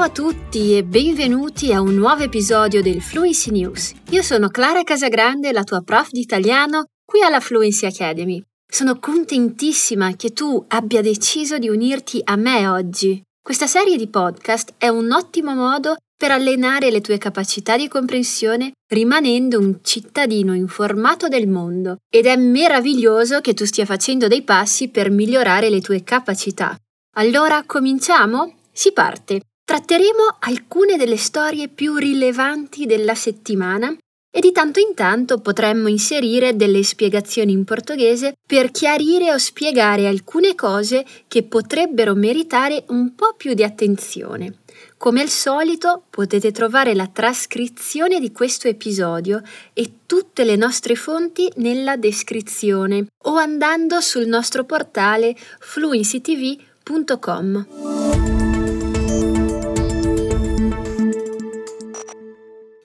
Ciao a tutti e benvenuti a un nuovo episodio del Fluency News. Io sono Clara Casagrande, la tua prof di italiano qui alla Fluency Academy. Sono contentissima che tu abbia deciso di unirti a me oggi. Questa serie di podcast è un ottimo modo per allenare le tue capacità di comprensione rimanendo un cittadino informato del mondo ed è meraviglioso che tu stia facendo dei passi per migliorare le tue capacità. Allora cominciamo? Si parte. Tratteremo alcune delle storie più rilevanti della settimana e di tanto in tanto potremmo inserire delle spiegazioni in portoghese per chiarire o spiegare alcune cose che potrebbero meritare un po' più di attenzione. Come al solito potete trovare la trascrizione di questo episodio e tutte le nostre fonti nella descrizione o andando sul nostro portale fluencytv.com.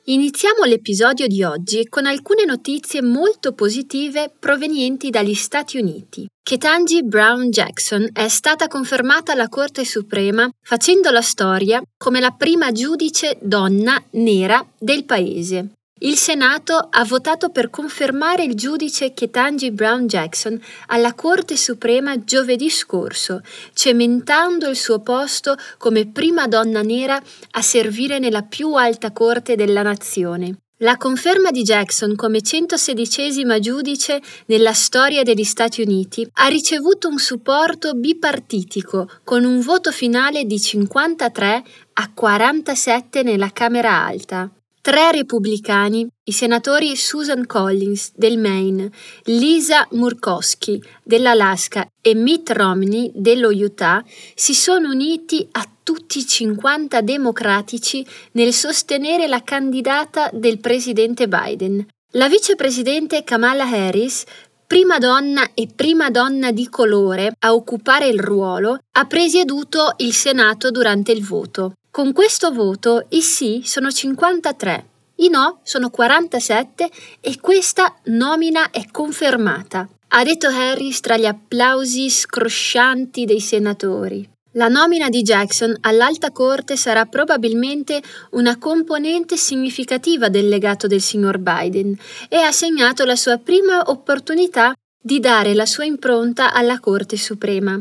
Iniziamo l'episodio di oggi con alcune notizie molto positive provenienti dagli Stati Uniti. Ketanji Brown Jackson è stata confermata alla Corte Suprema facendo la storia come la prima giudice donna nera del paese. Il Senato ha votato per confermare il giudice Ketanji Brown Jackson alla Corte Suprema giovedì scorso, cementando il suo posto come prima donna nera a servire nella più alta corte della nazione. La conferma di Jackson come 116 giudice nella storia degli Stati Uniti ha ricevuto un supporto bipartitico con un voto finale di 53 a 47 nella Camera Alta. Tre repubblicani, i senatori Susan Collins del Maine, Lisa Murkowski dell'Alaska e Mitt Romney dello Utah, si sono uniti a tutti i 50 democratici nel sostenere la candidata del presidente Biden. La vicepresidente Kamala Harris prima donna e prima donna di colore a occupare il ruolo, ha presieduto il Senato durante il voto. Con questo voto i sì sono 53, i no sono 47 e questa nomina è confermata, ha detto Harris tra gli applausi scroscianti dei senatori. La nomina di Jackson all'Alta Corte sarà probabilmente una componente significativa del legato del signor Biden e ha segnato la sua prima opportunità di dare la sua impronta alla Corte Suprema.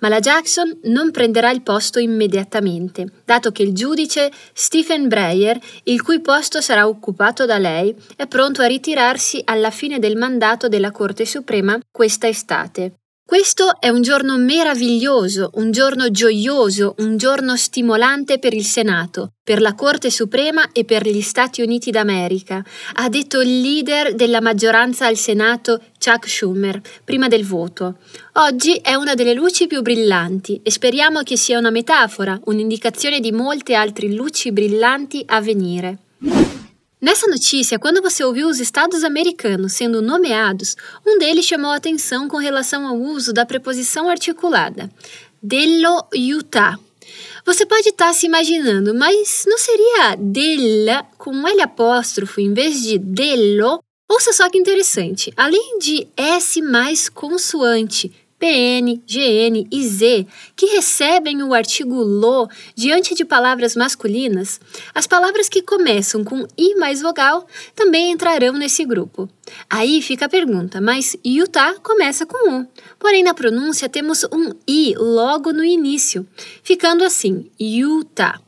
Ma la Jackson non prenderà il posto immediatamente, dato che il giudice Stephen Breyer, il cui posto sarà occupato da lei, è pronto a ritirarsi alla fine del mandato della Corte Suprema questa estate. Questo è un giorno meraviglioso, un giorno gioioso, un giorno stimolante per il Senato, per la Corte Suprema e per gli Stati Uniti d'America, ha detto il leader della maggioranza al Senato, Chuck Schumer, prima del voto. Oggi è una delle luci più brillanti e speriamo che sia una metafora, un'indicazione di molte altre luci brillanti a venire. Nessa notícia, quando você ouviu os estados americanos sendo nomeados, um deles chamou a atenção com relação ao uso da preposição articulada, dello Utah. Você pode estar se imaginando, mas não seria della com um L apóstrofo em vez de dello? Ouça só que interessante. Além de S mais consoante, PN, GN e Z, que recebem o artigo lo diante de palavras masculinas, as palavras que começam com i mais vogal também entrarão nesse grupo. Aí fica a pergunta, mas Utah começa com U. Porém, na pronúncia temos um i logo no início, ficando assim, Utah.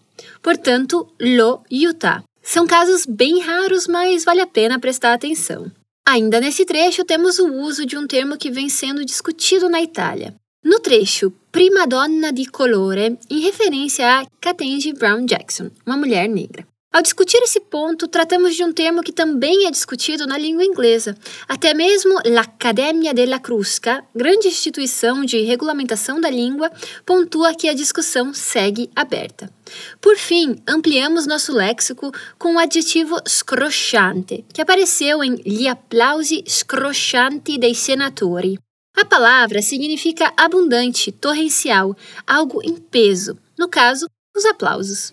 Portanto, lo Utah. São casos bem raros, mas vale a pena prestar atenção. Ainda nesse trecho, temos o uso de um termo que vem sendo discutido na Itália. No trecho Prima donna di colore, em referência a Ketanji Brown Jackson, uma mulher negra. Ao discutir esse ponto, tratamos de um termo que também é discutido na língua inglesa. Até mesmo l'Accademia della Crusca, grande instituição de regulamentação da língua, pontua que a discussão segue aberta. Por fim, ampliamos nosso léxico com o adjetivo scrosciante, que apareceu em Gli applausi scroscianti dei senatori. A palavra significa abundante, torrencial, algo em peso, no caso, os aplausos.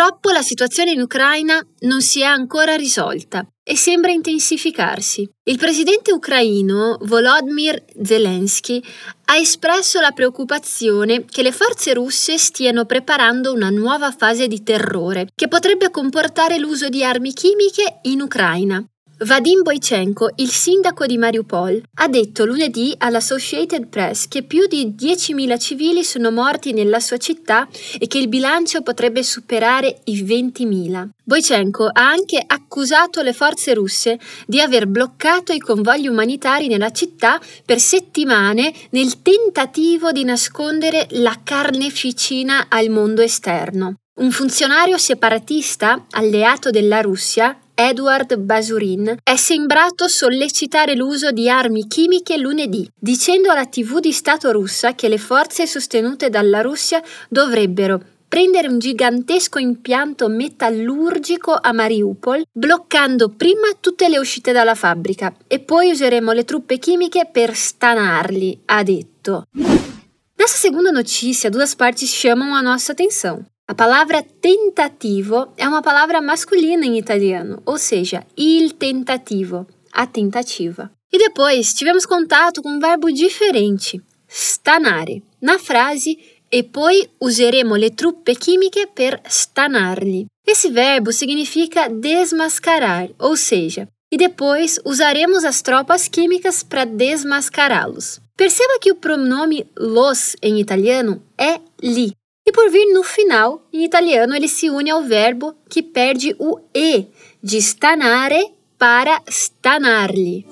Purtroppo la situazione in Ucraina non si è ancora risolta e sembra intensificarsi. Il presidente ucraino Volodymyr Zelensky ha espresso la preoccupazione che le forze russe stiano preparando una nuova fase di terrore che potrebbe comportare l'uso di armi chimiche in Ucraina. Vadim Boichenko, il sindaco di Mariupol, ha detto lunedì all'Associated Press che più di 10.000 civili sono morti nella sua città e che il bilancio potrebbe superare i 20.000. Boichenko ha anche accusato le forze russe di aver bloccato i convogli umanitari nella città per settimane nel tentativo di nascondere la carneficina al mondo esterno. Un funzionario separatista alleato della Russia Edward Basurin, è sembrato sollecitare l'uso di armi chimiche lunedì, dicendo alla TV di Stato russa che le forze sostenute dalla Russia dovrebbero prendere un gigantesco impianto metallurgico a Mariupol, bloccando prima tutte le uscite dalla fabbrica e poi useremo le truppe chimiche per stanarli, ha detto. Nessa segunda notícia, duas partes chamam a nossa atenção. A palavra tentativo é uma palavra masculina em italiano, ou seja, il tentativo, a tentativa. E depois tivemos contato com um verbo diferente, stanare, na frase e poi useremo le truppe chimiche per stanarli. Esse verbo significa desmascarar, ou seja, e depois usaremos as tropas químicas para desmascará-los. Perceba que o pronome los em italiano é li, e por vir no final, em italiano ele se une ao verbo que perde o e de stanare para stanarli.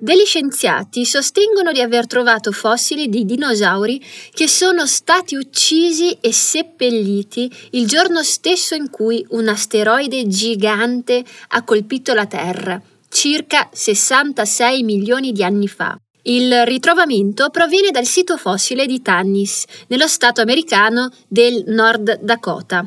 Degli scienziati sostengono di aver trovato fossili di dinosauri che sono stati uccisi e seppelliti il giorno stesso in cui un asteroide gigante ha colpito la Terra, circa 66 milioni di anni fa. Il ritrovamento proviene dal sito fossile di Tannis, nello stato americano del Nord Dakota.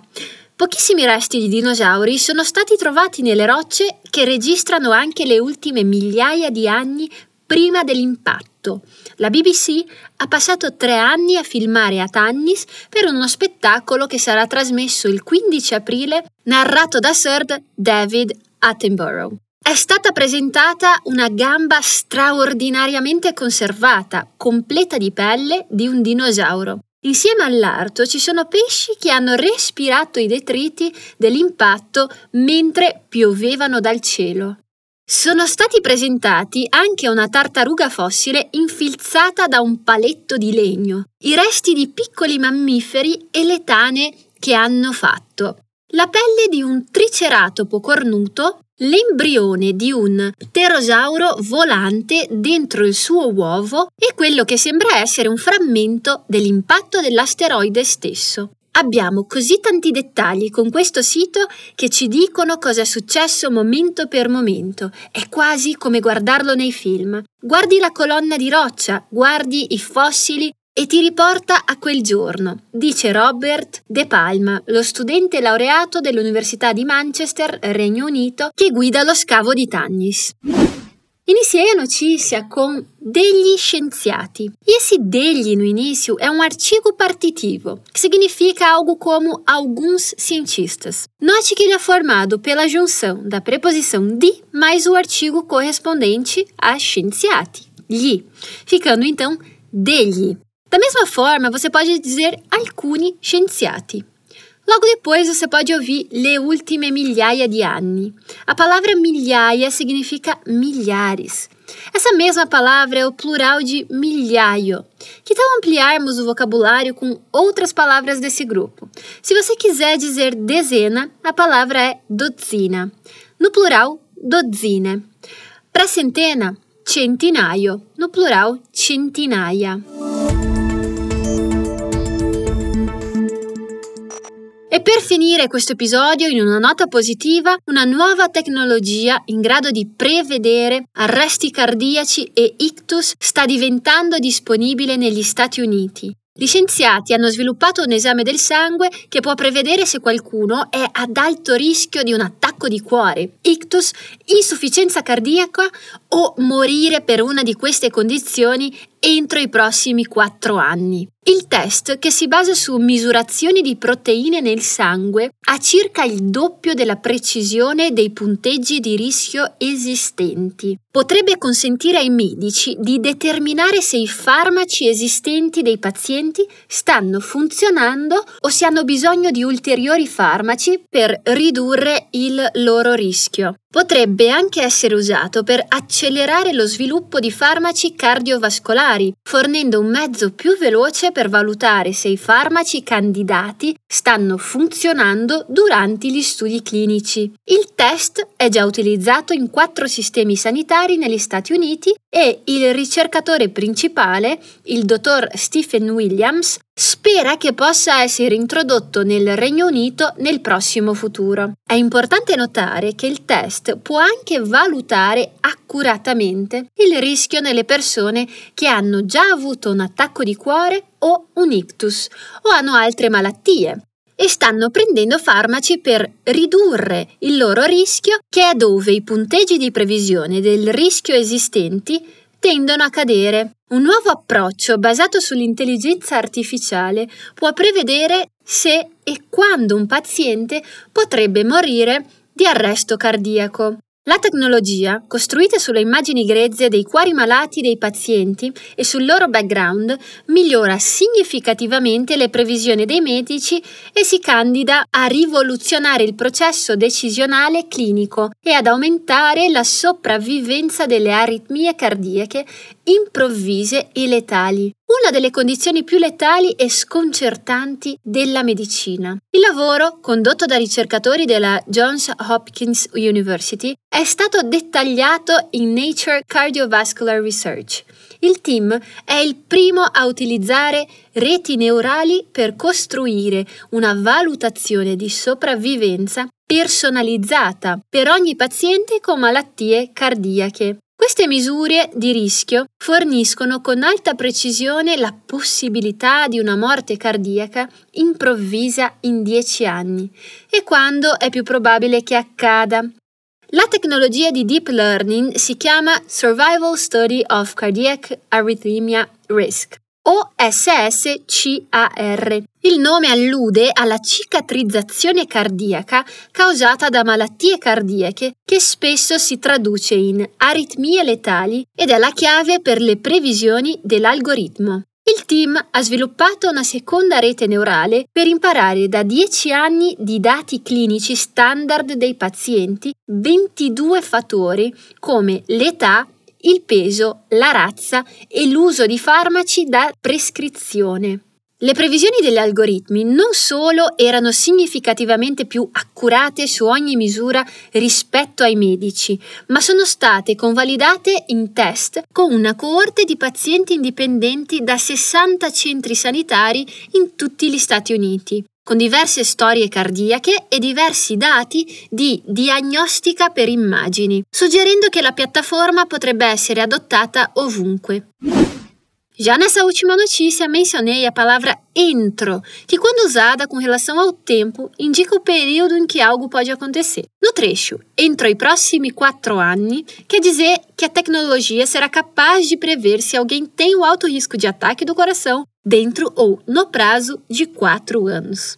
Pochissimi resti di dinosauri sono stati trovati nelle rocce che registrano anche le ultime migliaia di anni prima dell'impatto. La BBC ha passato tre anni a filmare a Tannis per uno spettacolo che sarà trasmesso il 15 aprile, narrato da Sir David Attenborough. È stata presentata una gamba straordinariamente conservata, completa di pelle, di un dinosauro. Insieme all'arto ci sono pesci che hanno respirato i detriti dell'impatto mentre piovevano dal cielo. Sono stati presentati anche una tartaruga fossile infilzata da un paletto di legno, i resti di piccoli mammiferi e le tane che hanno fatto, la pelle di un triceratopo cornuto l'embrione di un pterosauro volante dentro il suo uovo e quello che sembra essere un frammento dell'impatto dell'asteroide stesso. Abbiamo così tanti dettagli con questo sito che ci dicono cosa è successo momento per momento. È quasi come guardarlo nei film. Guardi la colonna di roccia, guardi i fossili e ti riporta a quel giorno, dice Robert De Palma, lo studente laureato dell'Università di Manchester, Regno Unito, che guida lo scavo di Tannis. Iniciei a notícia com degli scienziati. Esse degli no início é um artigo partitivo, que significa algo como alguns cientistas. Note que ele é formado pela junção da preposição di mais o artigo correspondente a scienziati, gli, ficando então degli. Da mesma forma, você pode dizer alcuni scienziati. Logo depois, você pode ouvir le ultime migliaia di anni. A palavra migliaia significa milhares. Essa mesma palavra é o plural de milhaio. Que tal ampliarmos o vocabulário com outras palavras desse grupo? Se você quiser dizer dezena, a palavra é dozzina. No plural, dozzine. Para centena, centinaio. No plural, centinaia. E per finire questo episodio in una nota positiva, una nuova tecnologia in grado di prevedere arresti cardiaci e ictus sta diventando disponibile negli Stati Uniti. Gli scienziati hanno sviluppato un esame del sangue che può prevedere se qualcuno è ad alto rischio di un attacco di cuore, ictus, insufficienza cardiaca o morire per una di queste condizioni entro i prossimi 4 anni. Il test, che si basa su misurazioni di proteine nel sangue, ha circa il doppio della precisione dei punteggi di rischio esistenti. Potrebbe consentire ai medici di determinare se i farmaci esistenti dei pazienti stanno funzionando o se hanno bisogno di ulteriori farmaci per ridurre il loro rischio. Potrebbe anche essere usato per accelerare lo sviluppo di farmaci cardiovascolari, fornendo un mezzo più veloce per valutare se i farmaci candidati stanno funzionando durante gli studi clinici. Il test è già utilizzato in quattro sistemi sanitari negli Stati Uniti e il ricercatore principale, il dottor Stephen Williams, spera che possa essere introdotto nel Regno Unito nel prossimo futuro. È importante notare che il test può anche valutare accuratamente il rischio nelle persone che hanno già avuto un attacco di cuore o un ictus o hanno altre malattie e stanno prendendo farmaci per ridurre il loro rischio, che è dove i punteggi di previsione del rischio esistenti tendono a cadere. Un nuovo approccio basato sull'intelligenza artificiale può prevedere se e quando un paziente potrebbe morire di arresto cardiaco. La tecnologia, costruita sulle immagini grezze dei cuori malati dei pazienti e sul loro background, migliora significativamente le previsioni dei medici e si candida a rivoluzionare il processo decisionale clinico e ad aumentare la sopravvivenza delle aritmie cardiache improvvise e letali, una delle condizioni più letali e sconcertanti della medicina. Il lavoro, condotto da ricercatori della Johns Hopkins University, è stato dettagliato in Nature Cardiovascular Research. Il team è il primo a utilizzare reti neurali per costruire una valutazione di sopravvivenza personalizzata per ogni paziente con malattie cardiache. Queste misure di rischio forniscono con alta precisione la possibilità di una morte cardiaca improvvisa in 10 anni e quando è più probabile che accada. La tecnologia di deep learning si chiama Survival Study of Cardiac Arrhythmia Risk o SSCAR. Il nome allude alla cicatrizzazione cardiaca causata da malattie cardiache che spesso si traduce in aritmie letali ed è la chiave per le previsioni dell'algoritmo. Il team ha sviluppato una seconda rete neurale per imparare da 10 anni di dati clinici standard dei pazienti 22 fattori come l'età, il peso, la razza e l'uso di farmaci da prescrizione. Le previsioni degli algoritmi non solo erano significativamente più accurate su ogni misura rispetto ai medici, ma sono state convalidate in test con una coorte di pazienti indipendenti da 60 centri sanitari in tutti gli Stati Uniti con diverse storie cardiache e diversi dati di diagnostica per immagini, suggerendo che la piattaforma potrebbe essere adottata ovunque. Já nessa última notícia, mencionei a palavra entro, que, quando usada com relação ao tempo, indica o período em que algo pode acontecer. No trecho, entro i prossimi anni, quer dizer que a tecnologia será capaz de prever se alguém tem o alto risco de ataque do coração dentro ou no prazo di quattro anos.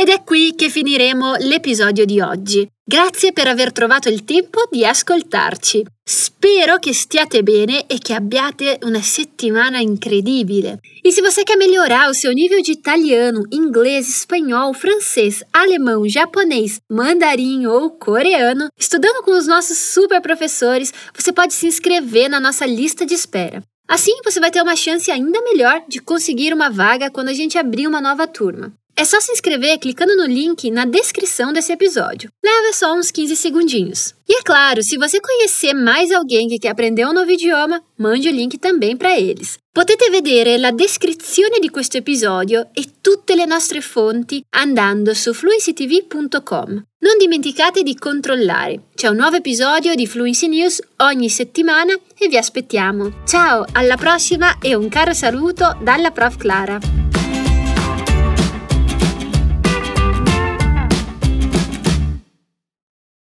Ed è qui che finiremo l'episodio di oggi. Grazie per aver trovato il tempo di ascoltarci. Spero che stiate bene e que abbiate uma settimana incredibile. E se você quer melhorar o seu nível de italiano, inglês, espanhol, francês, alemão, japonês, mandarim ou coreano, estudando com os nossos super professores, você pode se inscrever na nossa lista de espera. Assim, você vai ter uma chance ainda melhor de conseguir uma vaga quando a gente abrir uma nova turma. É só se inscrever clicando no link na descrição desse episódio. Leva só uns 15 segundinhos. E é claro, se você conhecer mais alguém que quer aprender um novo idioma, mande o link também para eles. Potete vedere la descrizione di questo episodio e tutte le nostre fonti andando su fluencytv.com. Non dimenticate di controllare. C'è un nuovo episodio di Fluency News ogni settimana e vi aspettiamo. Ciao, alla prossima e un caro saluto dalla Prof Clara.